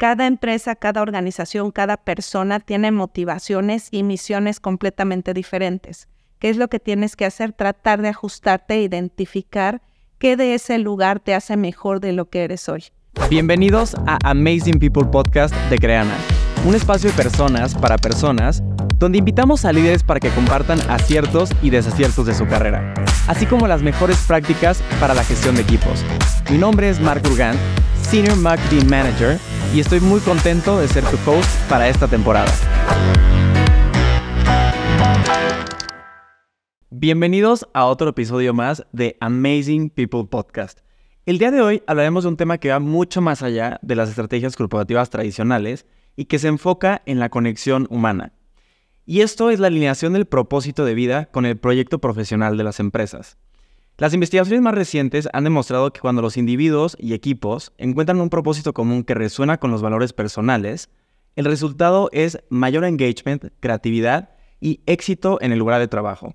cada empresa, cada organización, cada persona tiene motivaciones y misiones completamente diferentes. ¿Qué es lo que tienes que hacer? Tratar de ajustarte e identificar qué de ese lugar te hace mejor de lo que eres hoy. Bienvenidos a Amazing People Podcast de Creana, un espacio de personas para personas donde invitamos a líderes para que compartan aciertos y desaciertos de su carrera, así como las mejores prácticas para la gestión de equipos. Mi nombre es Mark Urgan, Senior Marketing Manager, y estoy muy contento de ser tu host para esta temporada. Bienvenidos a otro episodio más de Amazing People Podcast. El día de hoy hablaremos de un tema que va mucho más allá de las estrategias corporativas tradicionales y que se enfoca en la conexión humana. Y esto es la alineación del propósito de vida con el proyecto profesional de las empresas. Las investigaciones más recientes han demostrado que cuando los individuos y equipos encuentran un propósito común que resuena con los valores personales, el resultado es mayor engagement, creatividad y éxito en el lugar de trabajo.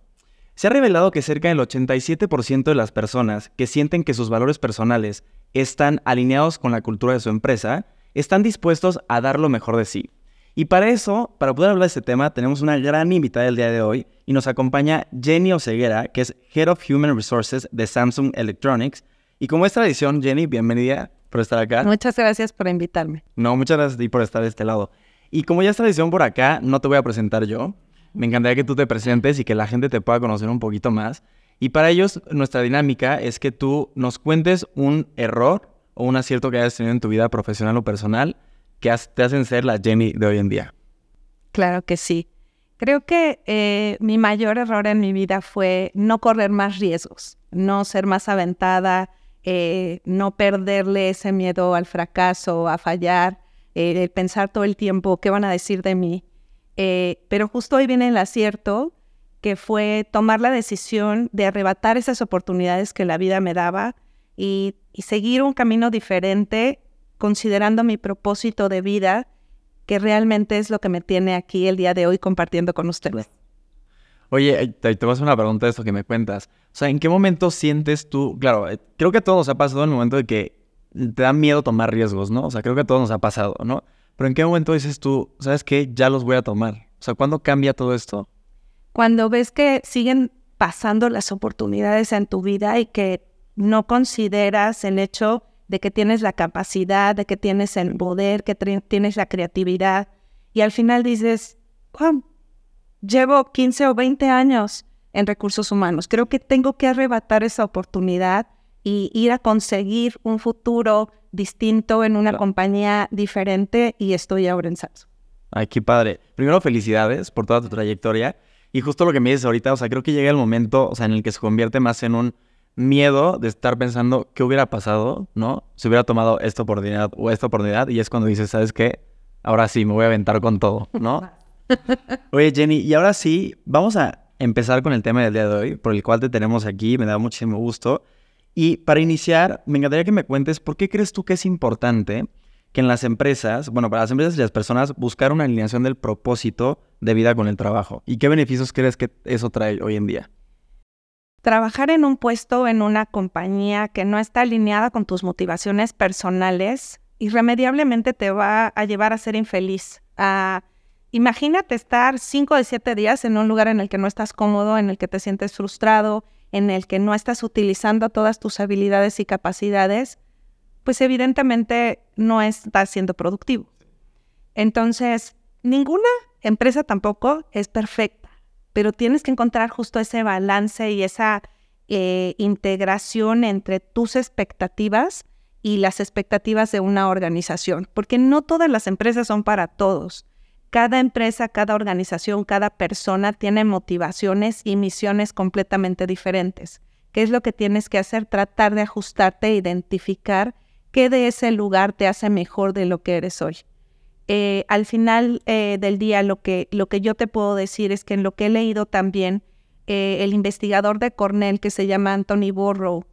Se ha revelado que cerca del 87% de las personas que sienten que sus valores personales están alineados con la cultura de su empresa, están dispuestos a dar lo mejor de sí. Y para eso, para poder hablar de este tema, tenemos una gran invitada el día de hoy y nos acompaña Jenny Oseguera, que es Head of Human Resources de Samsung Electronics. Y como es tradición, Jenny, bienvenida por estar acá. Muchas gracias por invitarme. No, muchas gracias a ti por estar de este lado. Y como ya es tradición por acá, no te voy a presentar yo. Me encantaría que tú te presentes y que la gente te pueda conocer un poquito más. Y para ellos, nuestra dinámica es que tú nos cuentes un error o un acierto que hayas tenido en tu vida profesional o personal que te hacen ser la Jenny de hoy en día. Claro que sí. Creo que eh, mi mayor error en mi vida fue no correr más riesgos, no ser más aventada, eh, no perderle ese miedo al fracaso, a fallar, eh, pensar todo el tiempo qué van a decir de mí. Eh, pero justo hoy viene el acierto, que fue tomar la decisión de arrebatar esas oportunidades que la vida me daba y, seguir un camino diferente, considerando mi propósito de vida, que realmente es lo que me tiene aquí el día de hoy compartiendo con ustedes. Oye, te, te voy a hacer una pregunta de esto que me cuentas. O sea, ¿en qué momento sientes tú, claro, eh, creo que a todos nos ha pasado en el momento de que te da miedo tomar riesgos, ¿no? O sea, creo que a todos nos ha pasado, ¿no? Pero ¿en qué momento dices tú, sabes qué, ya los voy a tomar? O sea, ¿cuándo cambia todo esto? Cuando ves que siguen pasando las oportunidades en tu vida y que no consideras el hecho de que tienes la capacidad, de que tienes el poder, que tienes la creatividad, y al final dices, llevo 15 o 20 años en recursos humanos, creo que tengo que arrebatar esa oportunidad y ir a conseguir un futuro distinto en una compañía diferente y estoy ahora en Samsung. Ay, qué padre. Primero, felicidades por toda tu trayectoria. Y justo lo que me dices ahorita, o sea, creo que llega el momento, o sea, en el que se convierte más en un miedo de estar pensando qué hubiera pasado, ¿no? Si hubiera tomado esta oportunidad o esta oportunidad y es cuando dices, ¿sabes qué? Ahora sí, me voy a aventar con todo, ¿no? Oye, Jenny, y ahora sí, vamos a empezar con el tema del día de hoy, por el cual te tenemos aquí, me da muchísimo gusto. Y para iniciar, me encantaría que me cuentes por qué crees tú que es importante que en las empresas, bueno, para las empresas y las personas, buscar una alineación del propósito de vida con el trabajo. ¿Y qué beneficios crees que eso trae hoy en día? Trabajar en un puesto en una compañía que no está alineada con tus motivaciones personales, irremediablemente te va a llevar a ser infeliz. imagínate estar cinco de siete días en un lugar en el que no estás cómodo, en el que te sientes frustrado, en el que no estás utilizando todas tus habilidades y capacidades, pues evidentemente no estás siendo productivo. Entonces, ninguna empresa tampoco es perfecta, pero tienes que encontrar justo ese balance y esa eh, integración entre tus expectativas y las expectativas de una organización, porque no todas las empresas son para todos. Cada empresa, cada organización, cada persona tiene motivaciones y misiones completamente diferentes. ¿Qué es lo que tienes que hacer? Tratar de ajustarte identificar qué de ese lugar te hace mejor de lo que eres hoy. Eh, al final eh, del día, lo que, lo que yo te puedo decir es que en lo que he leído también, eh, el investigador de Cornell que se llama Anthony Borrow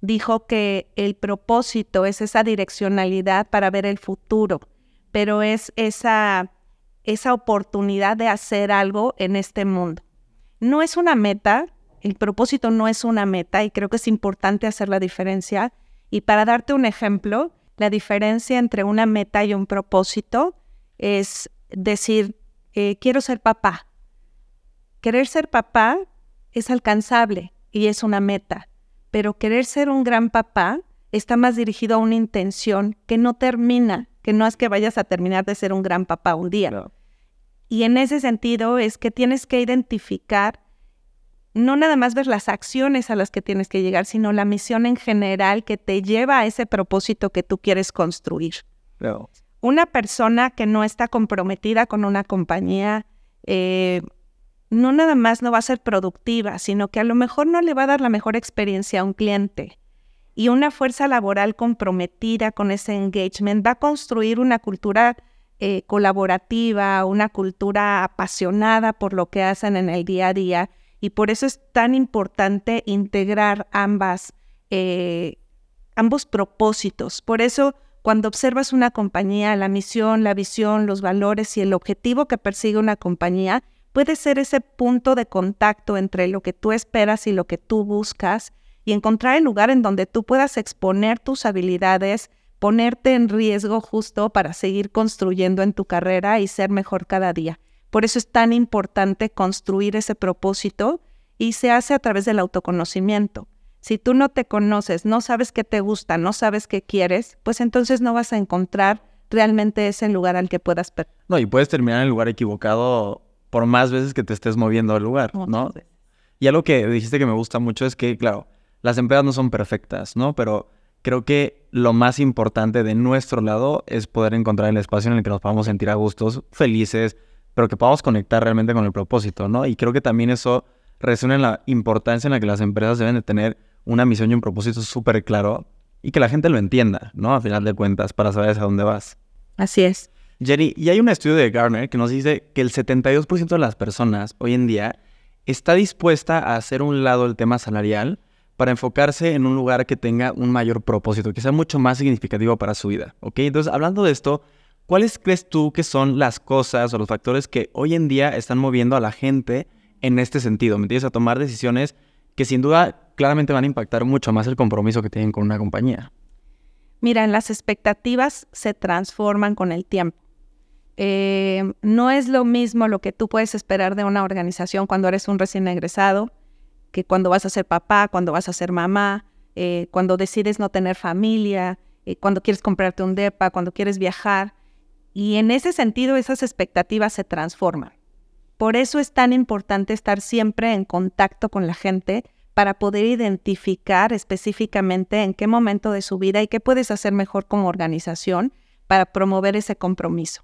dijo que el propósito es esa direccionalidad para ver el futuro, pero es esa esa oportunidad de hacer algo en este mundo. No es una meta, el propósito no es una meta y creo que es importante hacer la diferencia. Y para darte un ejemplo, la diferencia entre una meta y un propósito es decir, eh, quiero ser papá. Querer ser papá es alcanzable y es una meta, pero querer ser un gran papá está más dirigido a una intención que no termina, que no es que vayas a terminar de ser un gran papá un día. Y en ese sentido es que tienes que identificar, no nada más ver las acciones a las que tienes que llegar, sino la misión en general que te lleva a ese propósito que tú quieres construir. Una persona que no está comprometida con una compañía, eh, no nada más no va a ser productiva, sino que a lo mejor no le va a dar la mejor experiencia a un cliente. Y una fuerza laboral comprometida con ese engagement va a construir una cultura eh, colaborativa, una cultura apasionada por lo que hacen en el día a día. Y por eso es tan importante integrar ambas, eh, ambos propósitos. Por eso cuando observas una compañía, la misión, la visión, los valores y el objetivo que persigue una compañía, puede ser ese punto de contacto entre lo que tú esperas y lo que tú buscas y encontrar el lugar en donde tú puedas exponer tus habilidades, ponerte en riesgo justo para seguir construyendo en tu carrera y ser mejor cada día. Por eso es tan importante construir ese propósito y se hace a través del autoconocimiento. Si tú no te conoces, no sabes qué te gusta, no sabes qué quieres, pues entonces no vas a encontrar realmente ese lugar al que puedas No, y puedes terminar en el lugar equivocado por más veces que te estés moviendo al lugar, ¿no? Y algo que dijiste que me gusta mucho es que, claro, las empresas no son perfectas, ¿no? Pero creo que lo más importante de nuestro lado es poder encontrar el espacio en el que nos podamos sentir a gustos, felices, pero que podamos conectar realmente con el propósito, ¿no? Y creo que también eso resuena en la importancia en la que las empresas deben de tener una misión y un propósito súper claro y que la gente lo entienda, ¿no? A final de cuentas, para saber hacia dónde vas. Así es. Jenny, y hay un estudio de Gartner que nos dice que el 72% de las personas hoy en día está dispuesta a hacer un lado el tema salarial para enfocarse en un lugar que tenga un mayor propósito, que sea mucho más significativo para su vida, ¿ok? Entonces, hablando de esto, ¿cuáles crees tú que son las cosas o los factores que hoy en día están moviendo a la gente en este sentido? ¿Me entiendes? A tomar decisiones que sin duda claramente van a impactar mucho más el compromiso que tienen con una compañía. Mira, las expectativas se transforman con el tiempo. Eh, no es lo mismo lo que tú puedes esperar de una organización cuando eres un recién egresado, que cuando vas a ser papá, cuando vas a ser mamá, eh, cuando decides no tener familia, eh, cuando quieres comprarte un DEPA, cuando quieres viajar. Y en ese sentido esas expectativas se transforman. Por eso es tan importante estar siempre en contacto con la gente para poder identificar específicamente en qué momento de su vida y qué puedes hacer mejor como organización para promover ese compromiso.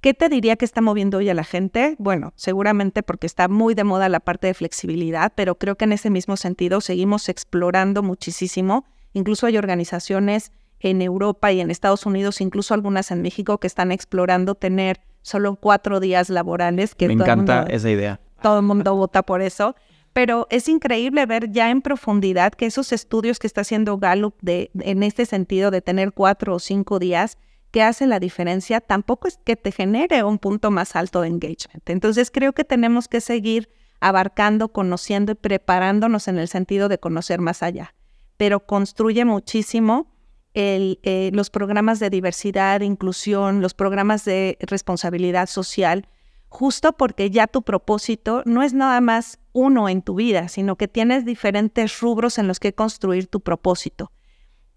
¿Qué te diría que está moviendo hoy a la gente? Bueno, seguramente porque está muy de moda la parte de flexibilidad, pero creo que en ese mismo sentido seguimos explorando muchísimo. Incluso hay organizaciones en Europa y en Estados Unidos, incluso algunas en México, que están explorando tener solo cuatro días laborales. Que Me encanta esa idea. Todo el mundo vota por eso. Pero es increíble ver ya en profundidad que esos estudios que está haciendo Gallup de, en este sentido de tener cuatro o cinco días que hacen la diferencia, tampoco es que te genere un punto más alto de engagement. Entonces creo que tenemos que seguir abarcando, conociendo y preparándonos en el sentido de conocer más allá. Pero construye muchísimo eh, los programas de diversidad, inclusión, los programas de responsabilidad social, justo porque ya tu propósito no es nada más uno en tu vida, sino que tienes diferentes rubros en los que construir tu propósito.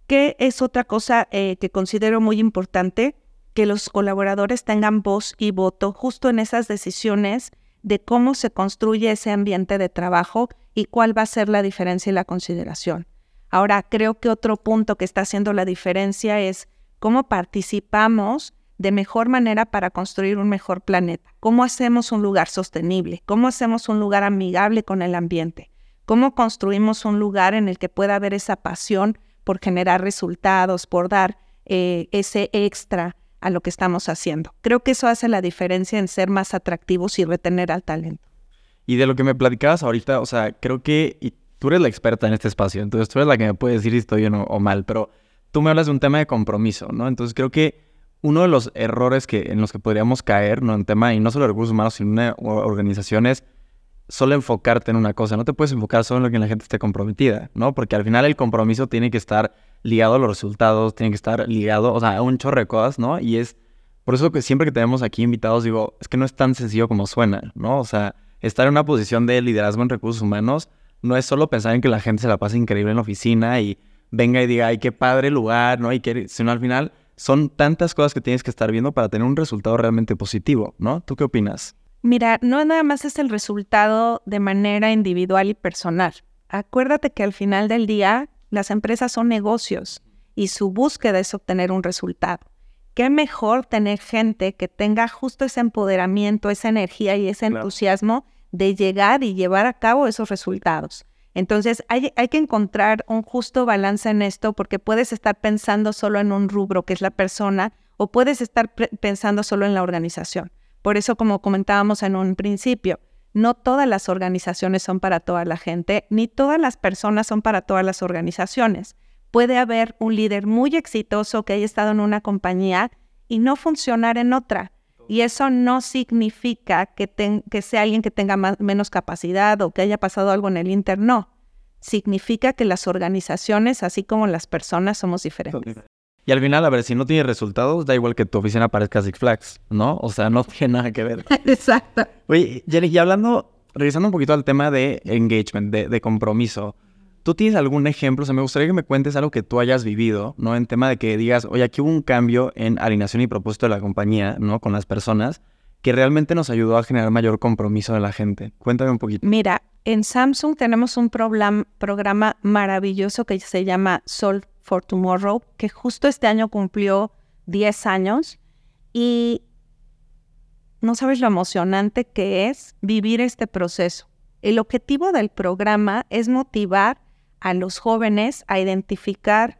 ¿Qué es otra cosa eh, que considero muy importante? Que los colaboradores tengan voz y voto justo en esas decisiones de cómo se construye ese ambiente de trabajo y cuál va a ser la diferencia y la consideración. Ahora, creo que otro punto que está haciendo la diferencia es cómo participamos de mejor manera para construir un mejor planeta. ¿Cómo hacemos un lugar sostenible? ¿Cómo hacemos un lugar amigable con el ambiente? ¿Cómo construimos un lugar en el que pueda haber esa pasión por generar resultados, por dar eh, ese extra a lo que estamos haciendo? Creo que eso hace la diferencia en ser más atractivos y retener al talento. Y de lo que me platicabas ahorita, o sea, creo que, tú eres la experta en este espacio, entonces tú eres la que me puede decir si estoy bien o, mal, pero tú me hablas de un tema de compromiso, ¿no? Entonces creo que uno de los errores que, en los que podríamos caer, ¿no? En tema, y no solo de recursos humanos, sino en organizaciones, solo enfocarte en una cosa. No te puedes enfocar solo en lo que la gente esté comprometida, ¿no? Porque al final el compromiso tiene que estar ligado a los resultados, tiene que estar ligado, o sea, a un chorro de cosas, ¿no? Y es por eso que siempre que tenemos aquí invitados, digo, es que no es tan sencillo como suena, ¿no? O sea, estar en una posición de liderazgo en recursos humanos no es solo pensar en que la gente se la pase increíble en la oficina y venga y diga, ay, qué padre lugar, ¿no? Y que, sino al final son tantas cosas que tienes que estar viendo para tener un resultado realmente positivo, ¿no? ¿Tú qué opinas? Mira, no nada más es el resultado de manera individual y personal. Acuérdate que al final del día las empresas son negocios y su búsqueda es obtener un resultado. Qué mejor tener gente que tenga justo ese empoderamiento, esa energía y ese entusiasmo de llegar y llevar a cabo esos resultados. Entonces hay, que encontrar un justo balance en esto porque puedes estar pensando solo en un rubro que es la persona o puedes estar pensando solo en la organización. Por eso, como comentábamos en un principio, no todas las organizaciones son para toda la gente, ni todas las personas son para todas las organizaciones. Puede haber un líder muy exitoso que haya estado en una compañía y no funcionar en otra. Y eso no significa que, que sea alguien que tenga menos capacidad o que haya pasado algo en el Inter, no. Significa que las organizaciones, así como las personas, somos diferentes. Y al final, a ver, si no tiene resultados, da igual que tu oficina parezca Six Flags, ¿no? O sea, no tiene nada que ver. Exacto. Oye, Jenny, y hablando, regresando un poquito al tema de engagement, de, de compromiso, ¿Tú tienes algún ejemplo? O sea, me gustaría que me cuentes algo que tú hayas vivido, ¿no? En tema de que digas, oye, aquí hubo un cambio en alineación y propósito de la compañía, ¿no? Con las personas, que realmente nos ayudó a generar mayor compromiso de la gente. Cuéntame un poquito. Mira, en Samsung tenemos un programa maravilloso que se llama Solve for Tomorrow, que justo este año cumplió 10 años y no sabes lo emocionante que es vivir este proceso. El objetivo del programa es motivar a los jóvenes a identificar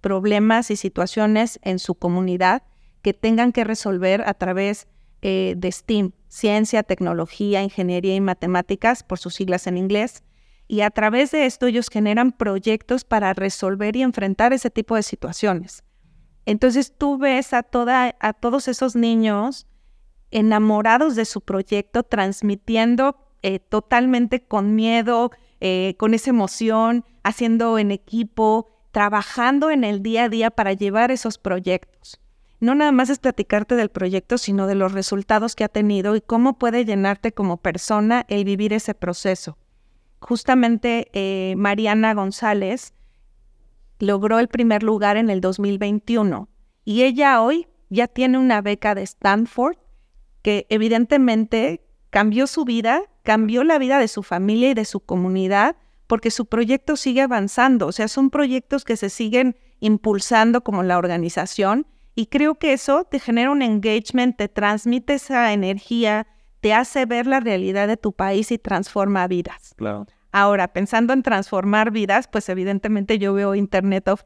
problemas y situaciones en su comunidad que tengan que resolver a través eh, de STEAM, ciencia, tecnología, ingeniería y matemáticas, por sus siglas en inglés. Y a través de esto ellos generan proyectos para resolver y enfrentar ese tipo de situaciones. Entonces tú ves a, toda, a todos esos niños enamorados de su proyecto, transmitiendo eh, totalmente con miedo, eh, con esa emoción, haciendo en equipo, trabajando en el día a día para llevar esos proyectos. No nada más es platicarte del proyecto, sino de los resultados que ha tenido y cómo puede llenarte como persona el vivir ese proceso. Justamente eh, Mariana González logró el primer lugar en el 2021 y ella hoy ya tiene una beca de Stanford que evidentemente cambió su vida cambió la vida de su familia y de su comunidad porque su proyecto sigue avanzando. O sea, son proyectos que se siguen impulsando como la organización y creo que eso te genera un engagement, te transmite esa energía, te hace ver la realidad de tu país y transforma vidas. Claro. Ahora, pensando en transformar vidas, pues evidentemente yo veo Internet of,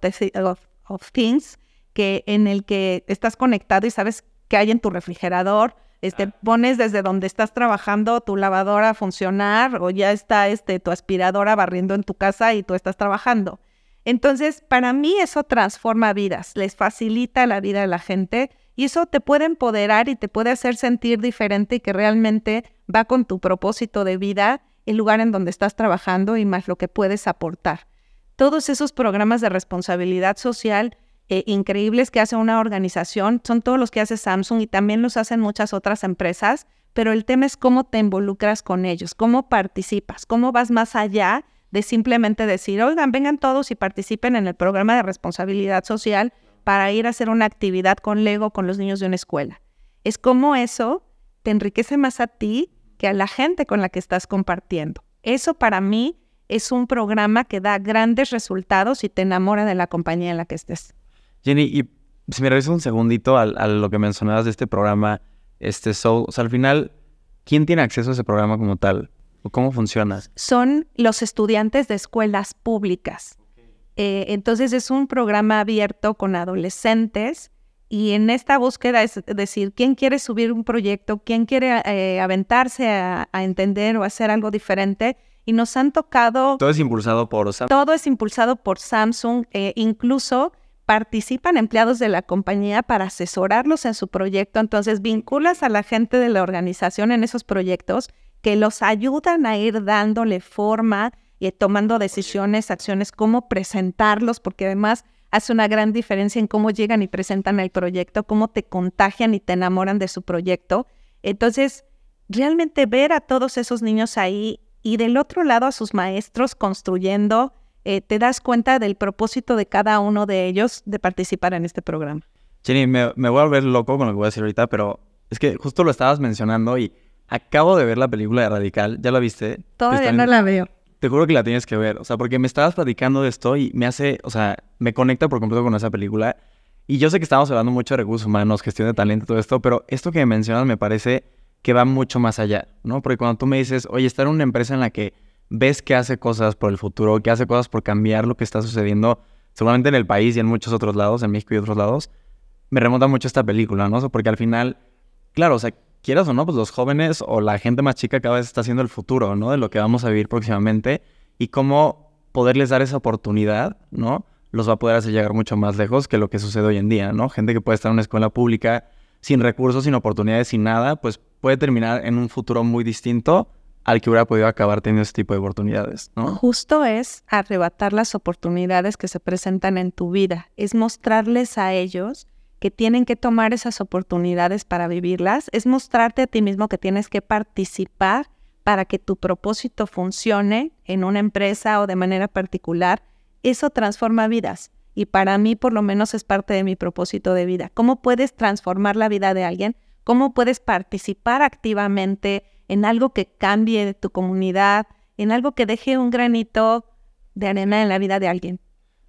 of Things, que en el que estás conectado y sabes qué hay en tu refrigerador, este, pones desde donde estás trabajando tu lavadora a funcionar o ya está este, tu aspiradora barriendo en tu casa y tú estás trabajando. Entonces, para mí eso transforma vidas, les facilita la vida a la gente y eso te puede empoderar y te puede hacer sentir diferente y que realmente va con tu propósito de vida, el lugar en donde estás trabajando y más lo que puedes aportar. Todos esos programas de responsabilidad social eh, increíbles que hace una organización, son todos los que hace Samsung y también los hacen muchas otras empresas, pero el tema es cómo te involucras con ellos, cómo participas, cómo vas más allá de simplemente decir, oigan, vengan todos y participen en el programa de responsabilidad social para ir a hacer una actividad con Lego con los niños de una escuela. Es como eso te enriquece más a ti que a la gente con la que estás compartiendo. Eso para mí es un programa que da grandes resultados y te enamora de la compañía en la que estés. Jenny, y si me regreso un segundito a, lo que mencionabas de este programa, este Soul, o sea, al final, ¿quién tiene acceso a ese programa como tal? ¿O cómo funciona? Son los estudiantes de escuelas públicas. Eh, entonces es un programa abierto con adolescentes y en esta búsqueda es decir, ¿quién quiere subir un proyecto? ¿Quién quiere eh, aventarse a, entender o hacer algo diferente? Y nos han tocado... Todo es impulsado por Samsung. Todo es impulsado por Samsung. Eh, incluso participan empleados de la compañía para asesorarlos en su proyecto, entonces vinculas a la gente de la organización en esos proyectos que los ayudan a ir dándole forma y tomando decisiones, acciones, cómo presentarlos, porque además hace una gran diferencia en cómo llegan y presentan el proyecto, cómo te contagian y te enamoran de su proyecto. Entonces, realmente ver a todos esos niños ahí y del otro lado a sus maestros construyendo, eh, te das cuenta del propósito de cada uno de ellos de participar en este programa. Jenny, me, me voy a volver loco con lo que voy a decir ahorita, pero es que justo lo estabas mencionando y acabo de ver la película de Radical. ¿Ya la viste? Todavía no la veo. Te juro que la tienes que ver. O sea, porque me estabas platicando de esto y me hace, o sea, me conecta por completo con esa película. Y yo sé que estamos hablando mucho de recursos humanos, gestión de talento, todo esto, pero esto que me mencionas me parece que va mucho más allá, ¿no? Porque cuando tú me dices, oye, estar en una empresa en la que ves que hace cosas por el futuro, que hace cosas por cambiar lo que está sucediendo, seguramente en el país y en muchos otros lados, en México y otros lados, me remonta mucho esta película, ¿no? Porque al final, claro, o sea, quieras o no, pues los jóvenes o la gente más chica cada vez está haciendo el futuro, ¿no? De lo que vamos a vivir próximamente y cómo poderles dar esa oportunidad, ¿no? Los va a poder hacer llegar mucho más lejos que lo que sucede hoy en día, ¿no? Gente que puede estar en una escuela pública sin recursos, sin oportunidades, sin nada, pues puede terminar en un futuro muy distinto al que hubiera podido acabar teniendo ese tipo de oportunidades, ¿no? Justo es arrebatar las oportunidades que se presentan en tu vida, es mostrarles a ellos que tienen que tomar esas oportunidades para vivirlas, es mostrarte a ti mismo que tienes que participar para que tu propósito funcione en una empresa o de manera particular. Eso transforma vidas y para mí por lo menos es parte de mi propósito de vida. ¿Cómo puedes transformar la vida de alguien? ¿Cómo puedes participar activamente en algo que cambie tu comunidad, en algo que deje un granito de arena en la vida de alguien?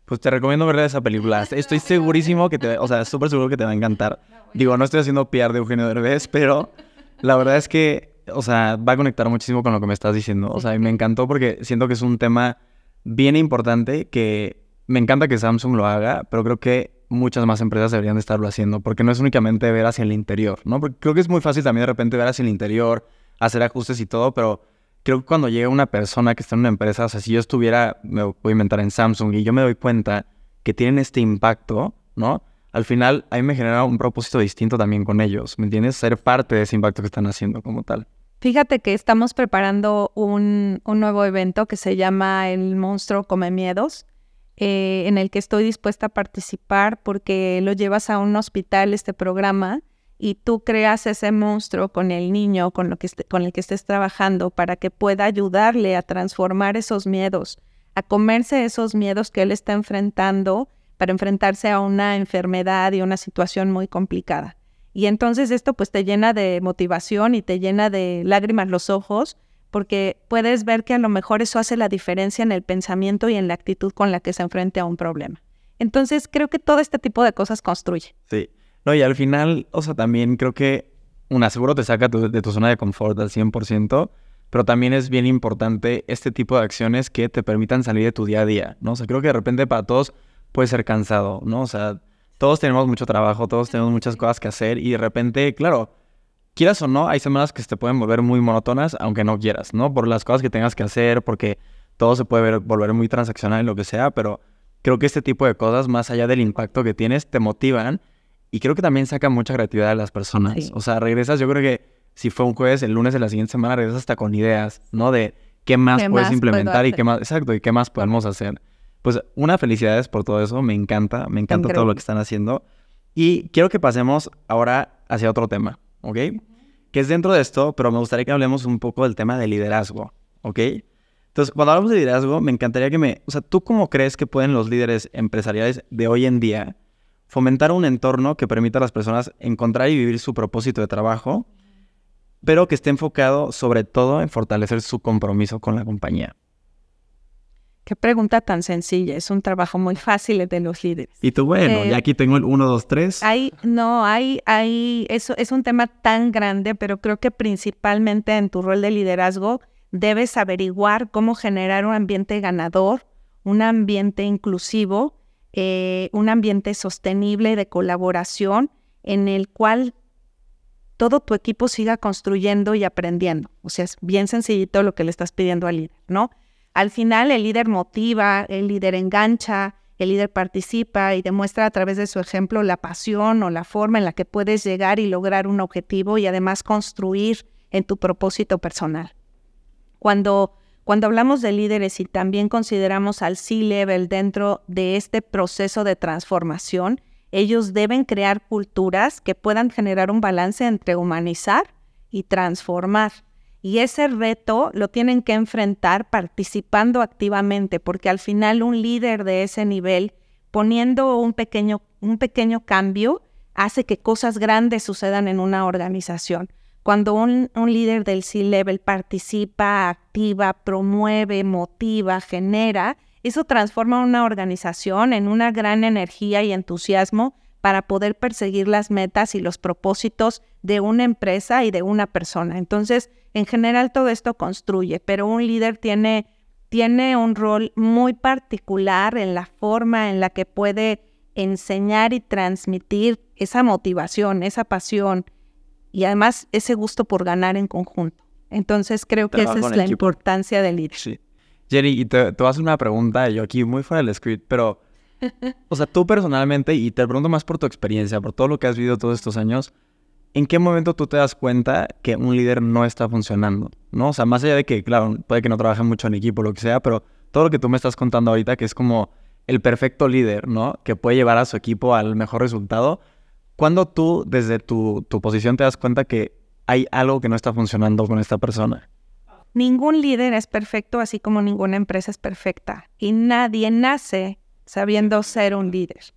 Pues te recomiendo ver esa película. Estoy segurísimo que te, o sea, súper seguro que te va a encantar. Digo, no estoy haciendo PR de Eugenio Derbez, pero la verdad es que, o sea, va a conectar muchísimo con lo que me estás diciendo. O sea, y me encantó porque siento que es un tema bien importante que me encanta que Samsung lo haga, pero creo que muchas más empresas deberían de estarlo haciendo, porque no es únicamente ver hacia el interior, ¿no? Porque creo que es muy fácil también de repente ver hacia el interior, hacer ajustes y todo, pero creo que cuando llega una persona que está en una empresa, o sea, si yo estuviera, me voy a inventar en Samsung y yo me doy cuenta que tienen este impacto, ¿no? Al final, a mí me genera un propósito distinto también con ellos, ¿me entiendes? Ser parte de ese impacto que están haciendo como tal. Fíjate que estamos preparando un, un nuevo evento que se llama El Monstruo Come Miedos, eh, en el que estoy dispuesta a participar porque lo llevas a un hospital, este programa, y tú creas ese monstruo con el niño con, lo que con el que estés trabajando para que pueda ayudarle a transformar esos miedos, a comerse esos miedos que él está enfrentando para enfrentarse a una enfermedad y una situación muy complicada. Y entonces esto pues te llena de motivación y te llena de lágrimas los ojos porque puedes ver que a lo mejor eso hace la diferencia en el pensamiento y en la actitud con la que se enfrenta a un problema. Entonces creo que todo este tipo de cosas construye. Sí. No, y al final, o sea, también creo que, un seguro te saca de tu zona de confort al 100%, pero también es bien importante este tipo de acciones que te permitan salir de tu día a día, ¿no? O sea, creo que de repente para todos puede ser cansado, ¿no? O sea, todos tenemos mucho trabajo, todos tenemos muchas cosas que hacer y de repente, claro, quieras o no, hay semanas que se te pueden volver muy monótonas, aunque no quieras, ¿no? Por las cosas que tengas que hacer, porque todo se puede volver muy transaccional en lo que sea, pero creo que este tipo de cosas, más allá del impacto que tienes, te motivan y creo que también sacan mucha creatividad de las personas. O sea, regresas, yo creo que si fue un jueves, el lunes de la siguiente semana regresas hasta con ideas, ¿no? De qué más puedes implementar y qué más, exacto, y qué más podemos hacer. Pues una felicidades por todo eso, me encanta, me encanta todo lo que están haciendo. Y quiero que pasemos ahora hacia otro tema. ¿ok? Que es dentro de esto, pero me gustaría que hablemos un poco del tema de liderazgo, ¿ok? Entonces, cuando hablamos de liderazgo, me encantaría que me... O sea, ¿tú cómo crees que pueden los líderes empresariales de hoy en día fomentar un entorno que permita a las personas encontrar y vivir su propósito de trabajo, pero que esté enfocado sobre todo en fortalecer su compromiso con la compañía? Qué pregunta tan sencilla. Es un trabajo muy fácil de los líderes. Y tú, bueno, eh, ya aquí tengo el 1, 2, 3. Hay, no, hay, hay, eso es un tema tan grande, pero creo que principalmente en tu rol de liderazgo debes averiguar cómo generar un ambiente ganador, un ambiente inclusivo, eh, un ambiente sostenible de colaboración en el cual todo tu equipo siga construyendo y aprendiendo. O sea, es bien sencillito lo que le estás pidiendo al líder, ¿no? Al final el líder motiva, el líder engancha, el líder participa y demuestra a través de su ejemplo la pasión o la forma en la que puedes llegar y lograr un objetivo y además construir en tu propósito personal. Cuando, Cuando hablamos de líderes y también consideramos al C-Level dentro de este proceso de transformación, ellos deben crear culturas que puedan generar un balance entre humanizar y transformar. Y ese reto lo tienen que enfrentar participando activamente, porque al final un líder de ese nivel, poniendo un pequeño, un pequeño cambio, hace que cosas grandes sucedan en una organización. Cuando un, un líder del C-Level participa, activa, promueve, motiva, genera, eso transforma una organización en una gran energía y entusiasmo para poder perseguir las metas y los propósitos de una empresa y de una persona. Entonces, en general todo esto construye, pero un líder tiene, tiene un rol muy particular en la forma en la que puede enseñar y transmitir esa motivación, esa pasión y además ese gusto por ganar en conjunto. Entonces creo que esa es la importancia del líder. Sí. Jenny, y te, te voy a hacer una pregunta, yo aquí muy fuera del script, pero o sea, tú personalmente, y te pregunto más por tu experiencia, por todo lo que has vivido todos estos años, ¿en qué momento tú te das cuenta que un líder no está funcionando? ¿No? O sea, más allá de que, claro, puede que no trabaje mucho en equipo, lo que sea, pero todo lo que tú me estás contando ahorita, que es como el perfecto líder, ¿no? Que puede llevar a su equipo al mejor resultado. ¿Cuándo tú, desde tu, tu posición, te das cuenta que hay algo que no está funcionando con esta persona? Ningún líder es perfecto, así como ninguna empresa es perfecta. Y nadie nace sabiendo ser un líder.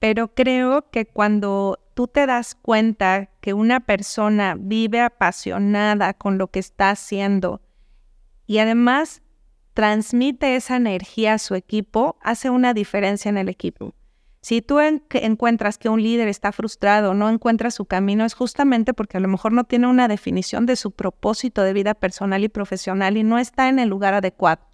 Pero creo que cuando tú te das cuenta que una persona vive apasionada con lo que está haciendo y además transmite esa energía a su equipo, hace una diferencia en el equipo. Si tú encuentras que un líder está frustrado, no encuentra su camino, es justamente porque a lo mejor no tiene una definición de su propósito de vida personal y profesional y no está en el lugar adecuado.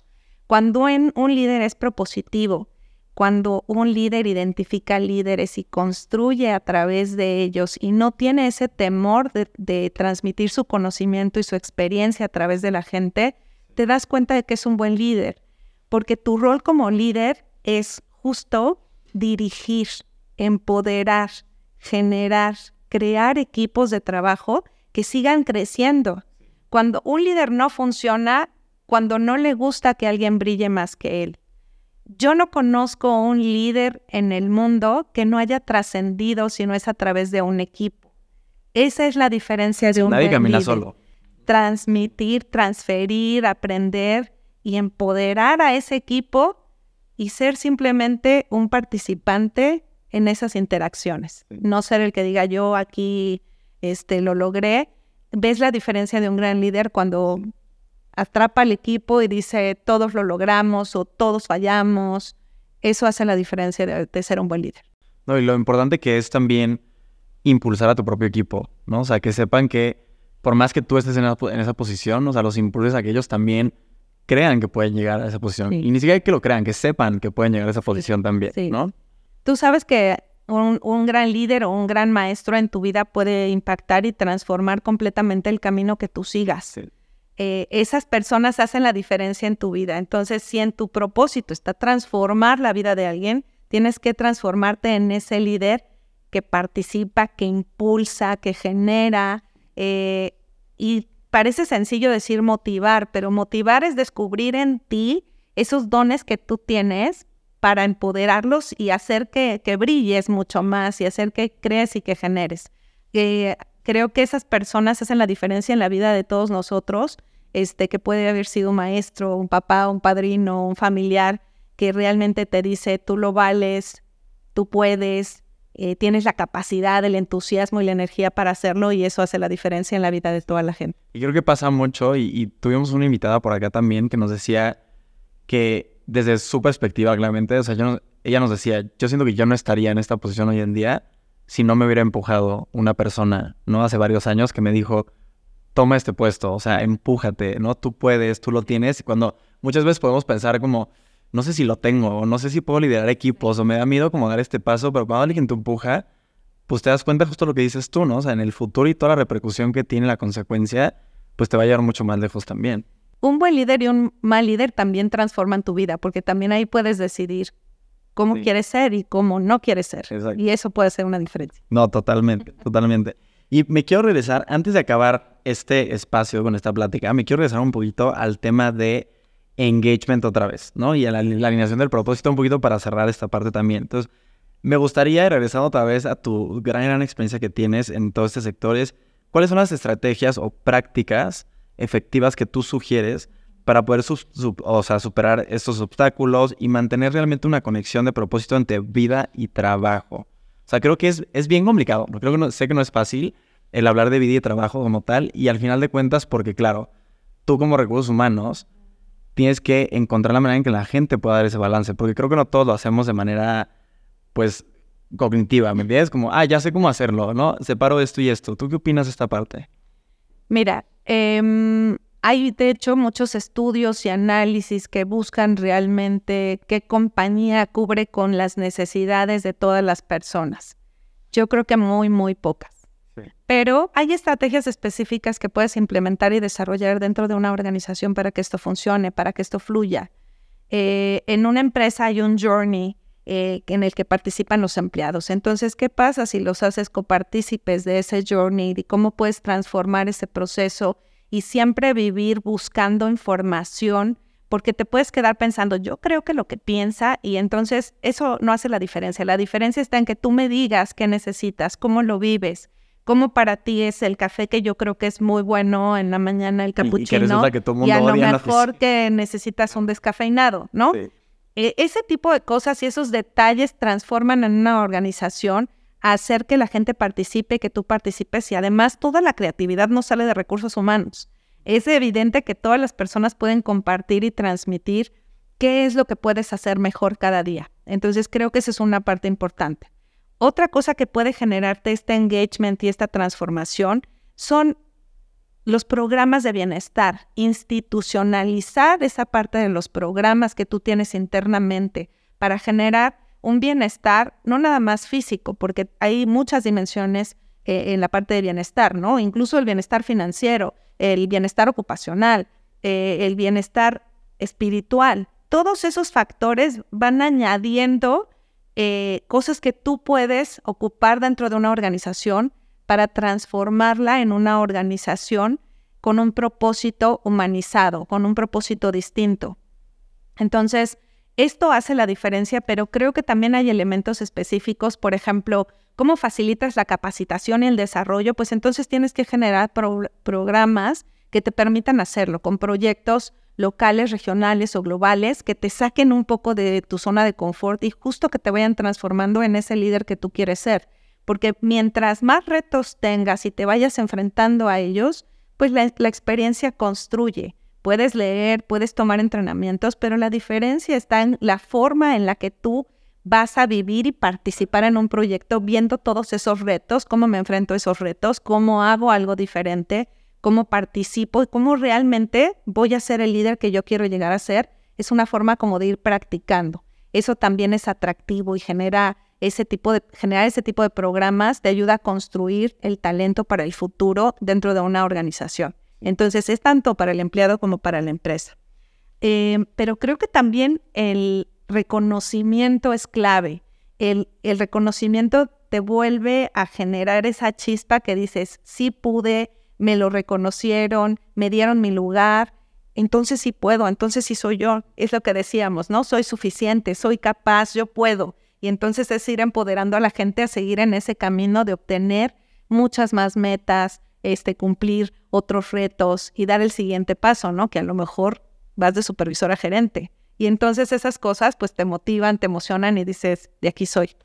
Cuando un líder es propositivo, cuando un líder identifica líderes y construye a través de ellos y no tiene ese temor de, transmitir su conocimiento y su experiencia a través de la gente, te das cuenta de que es un buen líder, porque tu rol como líder es justo dirigir, empoderar, generar, crear equipos de trabajo que sigan creciendo. Cuando un líder no funciona, cuando no le gusta que alguien brille más que él, yo no conozco un líder en el mundo que no haya trascendido si no es a través de un equipo. Esa es la diferencia de un Nadie camina solo. Transmitir, transferir, aprender y empoderar a ese equipo y ser simplemente un participante en esas interacciones. No ser el que diga yo aquí este, lo logré. ¿Ves la diferencia de un gran líder cuando atrapa al equipo y dice todos lo logramos o todos fallamos. Eso hace la diferencia de, ser un buen líder. No, y lo importante que es también impulsar a tu propio equipo, ¿no? O sea, que sepan que por más que tú estés en, esa posición, o sea, los impulses a que ellos también crean que pueden llegar a esa posición. Y ni siquiera que lo crean, que sepan que pueden llegar a esa posición también, ¿no? Tú sabes que un, un, gran líder o un gran maestro en tu vida puede impactar y transformar completamente el camino que tú sigas. Eh, esas personas hacen la diferencia en tu vida. Entonces, si en tu propósito está transformar la vida de alguien, tienes que transformarte en ese líder que participa, que impulsa, que genera. Eh, y parece sencillo decir motivar, pero motivar es descubrir en ti esos dones que tú tienes para empoderarlos y hacer que, brilles mucho más y hacer que crees y que generes. Eh, creo que esas personas hacen la diferencia en la vida de todos nosotros este, que puede haber sido un maestro, un papá, un padrino, un familiar, que realmente te dice, tú lo vales, tú puedes, eh, tienes la capacidad, el entusiasmo y la energía para hacerlo y eso hace la diferencia en la vida de toda la gente. Y creo que pasa mucho y, tuvimos una invitada por acá también que nos decía que desde su perspectiva, claramente, o sea, ella nos decía, yo siento que yo no estaría en esta posición hoy en día si no me hubiera empujado una persona, ¿no? Hace varios años que me dijo, toma este puesto, o sea, empújate, ¿no? Tú puedes, tú lo tienes. Y cuando muchas veces podemos pensar como, no sé si lo tengo, o no sé si puedo liderar equipos, o me da miedo como dar este paso, pero cuando alguien te empuja, pues te das cuenta justo lo que dices tú, ¿no? O sea, en el futuro y toda la repercusión que tiene la consecuencia, pues te va a llevar mucho más lejos también. Un buen líder y un mal líder también transforman tu vida, porque también ahí puedes decidir cómo quieres ser y cómo no quieres ser. Y eso puede ser una diferencia. No, totalmente, totalmente. Y me quiero regresar, antes de acabar este espacio con esta plática, me quiero regresar un poquito al tema de engagement otra vez, ¿no? Y la, alineación del propósito un poquito para cerrar esta parte también. Entonces, me gustaría, regresando otra vez a tu gran, gran experiencia que tienes en todos estos sectores, ¿cuáles son las estrategias o prácticas efectivas que tú sugieres para poder superar estos obstáculos y mantener realmente una conexión de propósito entre vida y trabajo? O sea, creo que es, es bien complicado. Creo que sé que no es fácil el hablar de vida y trabajo como tal y al final de cuentas, porque claro, tú como recursos humanos tienes que encontrar la manera en que la gente pueda dar ese balance, porque creo que no todos lo hacemos de manera pues, cognitiva, ¿me entiendes? Como, ah, ya sé cómo hacerlo, ¿no? Separo esto y esto. ¿Tú qué opinas de esta parte? Mira, em, hay de hecho muchos estudios y análisis que buscan realmente qué compañía cubre con las necesidades de todas las personas. Yo creo que muy, muy pocas. Pero hay estrategias específicas que puedes implementar y desarrollar dentro de una organización para que esto funcione, para que esto fluya. Eh, en una empresa hay un journey eh, en el que participan los empleados. Entonces, ¿qué pasa si los haces copartícipes de ese journey y cómo puedes transformar ese proceso y siempre vivir buscando información? Porque te puedes quedar pensando, yo creo que lo que piensa y entonces eso no hace la diferencia. La diferencia está en que tú me digas qué necesitas, cómo lo vives, cómo para ti es el café que yo creo que es muy bueno en la mañana, el cappuccino, y, a lo mejor que necesitas un descafeinado, ¿no? E, ese tipo de cosas y esos detalles transforman en una organización a hacer que la gente participe, que tú participes y además toda la creatividad no sale de recursos humanos. Es evidente que todas las personas pueden compartir y transmitir qué es lo que puedes hacer mejor cada día. Entonces creo que esa es una parte importante. Otra cosa que puede generarte este engagement y esta transformación son los programas de bienestar, institucionalizar esa parte de los programas que tú tienes internamente para generar un bienestar, no nada más físico, porque hay muchas dimensiones eh, en la parte de bienestar, ¿no? Incluso el bienestar financiero, el bienestar ocupacional, eh, el bienestar espiritual. Todos esos factores van añadiendo eh, cosas que tú puedes ocupar dentro de una organización para transformarla en una organización con un propósito humanizado, con un propósito distinto. Entonces, esto hace la diferencia, pero creo que también hay elementos específicos, por ejemplo, cómo facilitas la capacitación y el desarrollo, pues entonces tienes que generar programas que te permitan hacerlo, con proyectos locales, regionales o globales que te saquen un poco de tu zona de confort y justo que te vayan transformando en ese líder que tú quieres ser porque mientras más retos tengas y te vayas enfrentando a ellos, pues la, experiencia construye. Puedes leer, puedes tomar entrenamientos, pero la diferencia está en la forma en la que tú vas a vivir y participar en un proyecto viendo todos esos retos, cómo me enfrento a esos retos, cómo hago algo diferente, cómo participo y cómo realmente voy a ser el líder que yo quiero llegar a ser. Es una forma como de ir practicando. Eso también es atractivo y genera ese tipo de, generar ese tipo de programas te ayuda a construir el talento para el futuro dentro de una organización. Entonces es tanto para el empleado como para la empresa. Eh, pero creo que también el reconocimiento es clave. El, el reconocimiento te vuelve a generar esa chispa que dices, sí pude, me lo reconocieron, me dieron mi lugar, entonces sí puedo, entonces sí soy yo. Es lo que decíamos, ¿no? Soy suficiente, soy capaz, yo puedo. Y entonces es ir empoderando a la gente a seguir en ese camino de obtener muchas más metas, este, cumplir otros retos y dar el siguiente paso, ¿no? Que a lo mejor vas de supervisor a gerente. Y entonces esas cosas pues te motivan, te emocionan y dices, de aquí soy.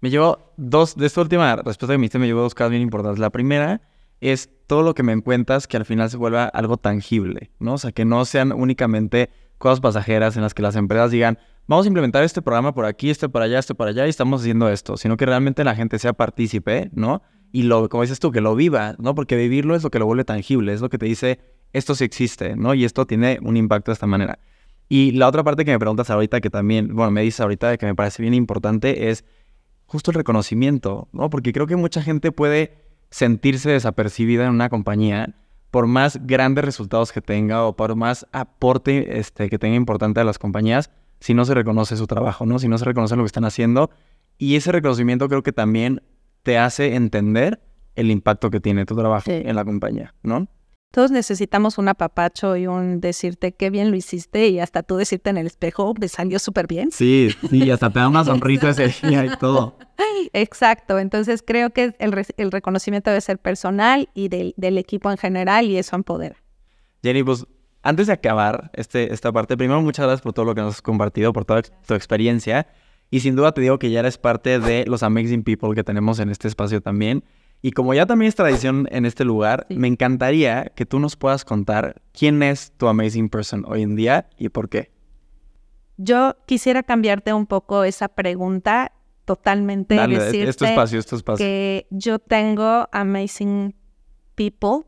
Me llevo dos, de esta última respuesta que me diste, me llevo dos cosas bien importantes. La primera es todo lo que me cuentas que al final se vuelva algo tangible, ¿no? O sea, que no sean únicamente cosas pasajeras en las que las empresas digan, vamos a implementar este programa por aquí, este por allá, este por allá, y estamos haciendo esto, sino que realmente la gente sea partícipe, ¿no? Y lo, como dices tú, que lo viva, ¿no? Porque vivirlo es lo que lo vuelve tangible, es lo que te dice, esto sí existe, ¿no? Y esto tiene un impacto de esta manera. Y la otra parte que me preguntas ahorita, que también, bueno, me dices ahorita que me parece bien importante, es justo el reconocimiento, ¿no? Porque creo que mucha gente puede sentirse desapercibida en una compañía por más grandes resultados que tenga o por más aporte este, que tenga importante a las compañías, si no se reconoce su trabajo, ¿no? Si no se reconoce lo que están haciendo. Y ese reconocimiento creo que también te hace entender el impacto que tiene tu trabajo en la compañía, ¿no? Todos necesitamos un apapacho y un decirte qué bien lo hiciste y hasta tú decirte en el espejo, me salió súper bien. Sí, sí, hasta te da una sonrisa ese día y todo. Exacto, entonces creo que el, reconocimiento debe ser personal y del, equipo en general y eso empodera. Jenny, pues antes de acabar este, esta parte, primero muchas gracias por todo lo que nos has compartido, por toda tu experiencia y sin duda te digo que ya eres parte de los amazing people que tenemos en este espacio también. Y como ya también es tradición en este lugar, me encantaría que tú nos puedas contar quién es tu amazing person hoy en día y por qué. Yo quisiera cambiarte un poco esa pregunta totalmente. Dale, decirte es tu espacio, es tu espacio. Que yo tengo amazing people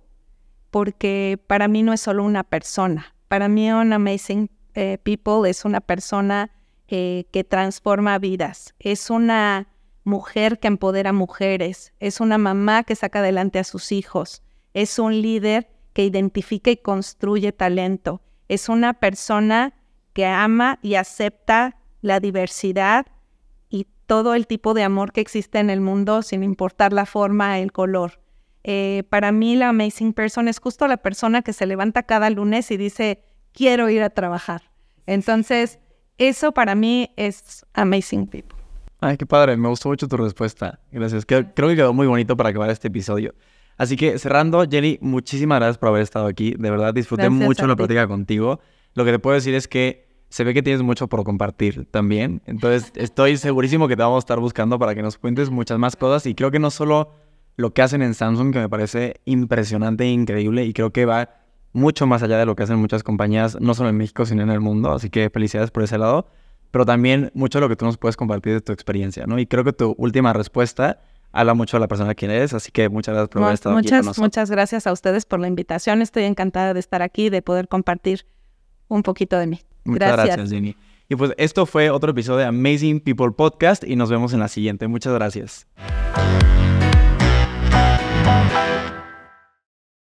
porque para mí no es solo una persona. Para mí un amazing eh, people es una persona eh, que transforma vidas. Es una mujer que empodera mujeres, es una mamá que saca adelante a sus hijos, es un líder que identifica y construye talento, es una persona que ama y acepta la diversidad y todo el tipo de amor que existe en el mundo sin importar la forma, el color. Eh, para mí la amazing person es justo la persona que se levanta cada lunes y dice, quiero ir a trabajar. Entonces, eso para mí es amazing people. Ay, qué padre, me gustó mucho tu respuesta. Gracias. Creo, que quedó muy bonito para acabar este episodio. Así que cerrando, Jenny, muchísimas gracias por haber estado aquí. De verdad, disfruté mucho la plática contigo. Lo que te puedo decir es que se ve que tienes mucho por compartir también. Entonces, estoy segurísimo que te vamos a estar buscando para que nos cuentes muchas más cosas. Y creo que no solo lo que hacen en Samsung, que me parece impresionante e increíble, y creo que va mucho más allá de lo que hacen muchas compañías, no solo en México, sino en el mundo. Así que felicidades por ese lado pero también mucho de lo que tú nos puedes compartir de tu experiencia, ¿no? Y creo que tu última respuesta habla mucho de la persona quien eres, así que muchas gracias por haber estado muchas, aquí con nosotros. Muchas gracias a ustedes por la invitación, estoy encantada de estar aquí, de poder compartir un poquito de mí. Muchas gracias, Jenny. Y pues esto fue otro episodio de Amazing People Podcast y nos vemos en la siguiente. Muchas gracias.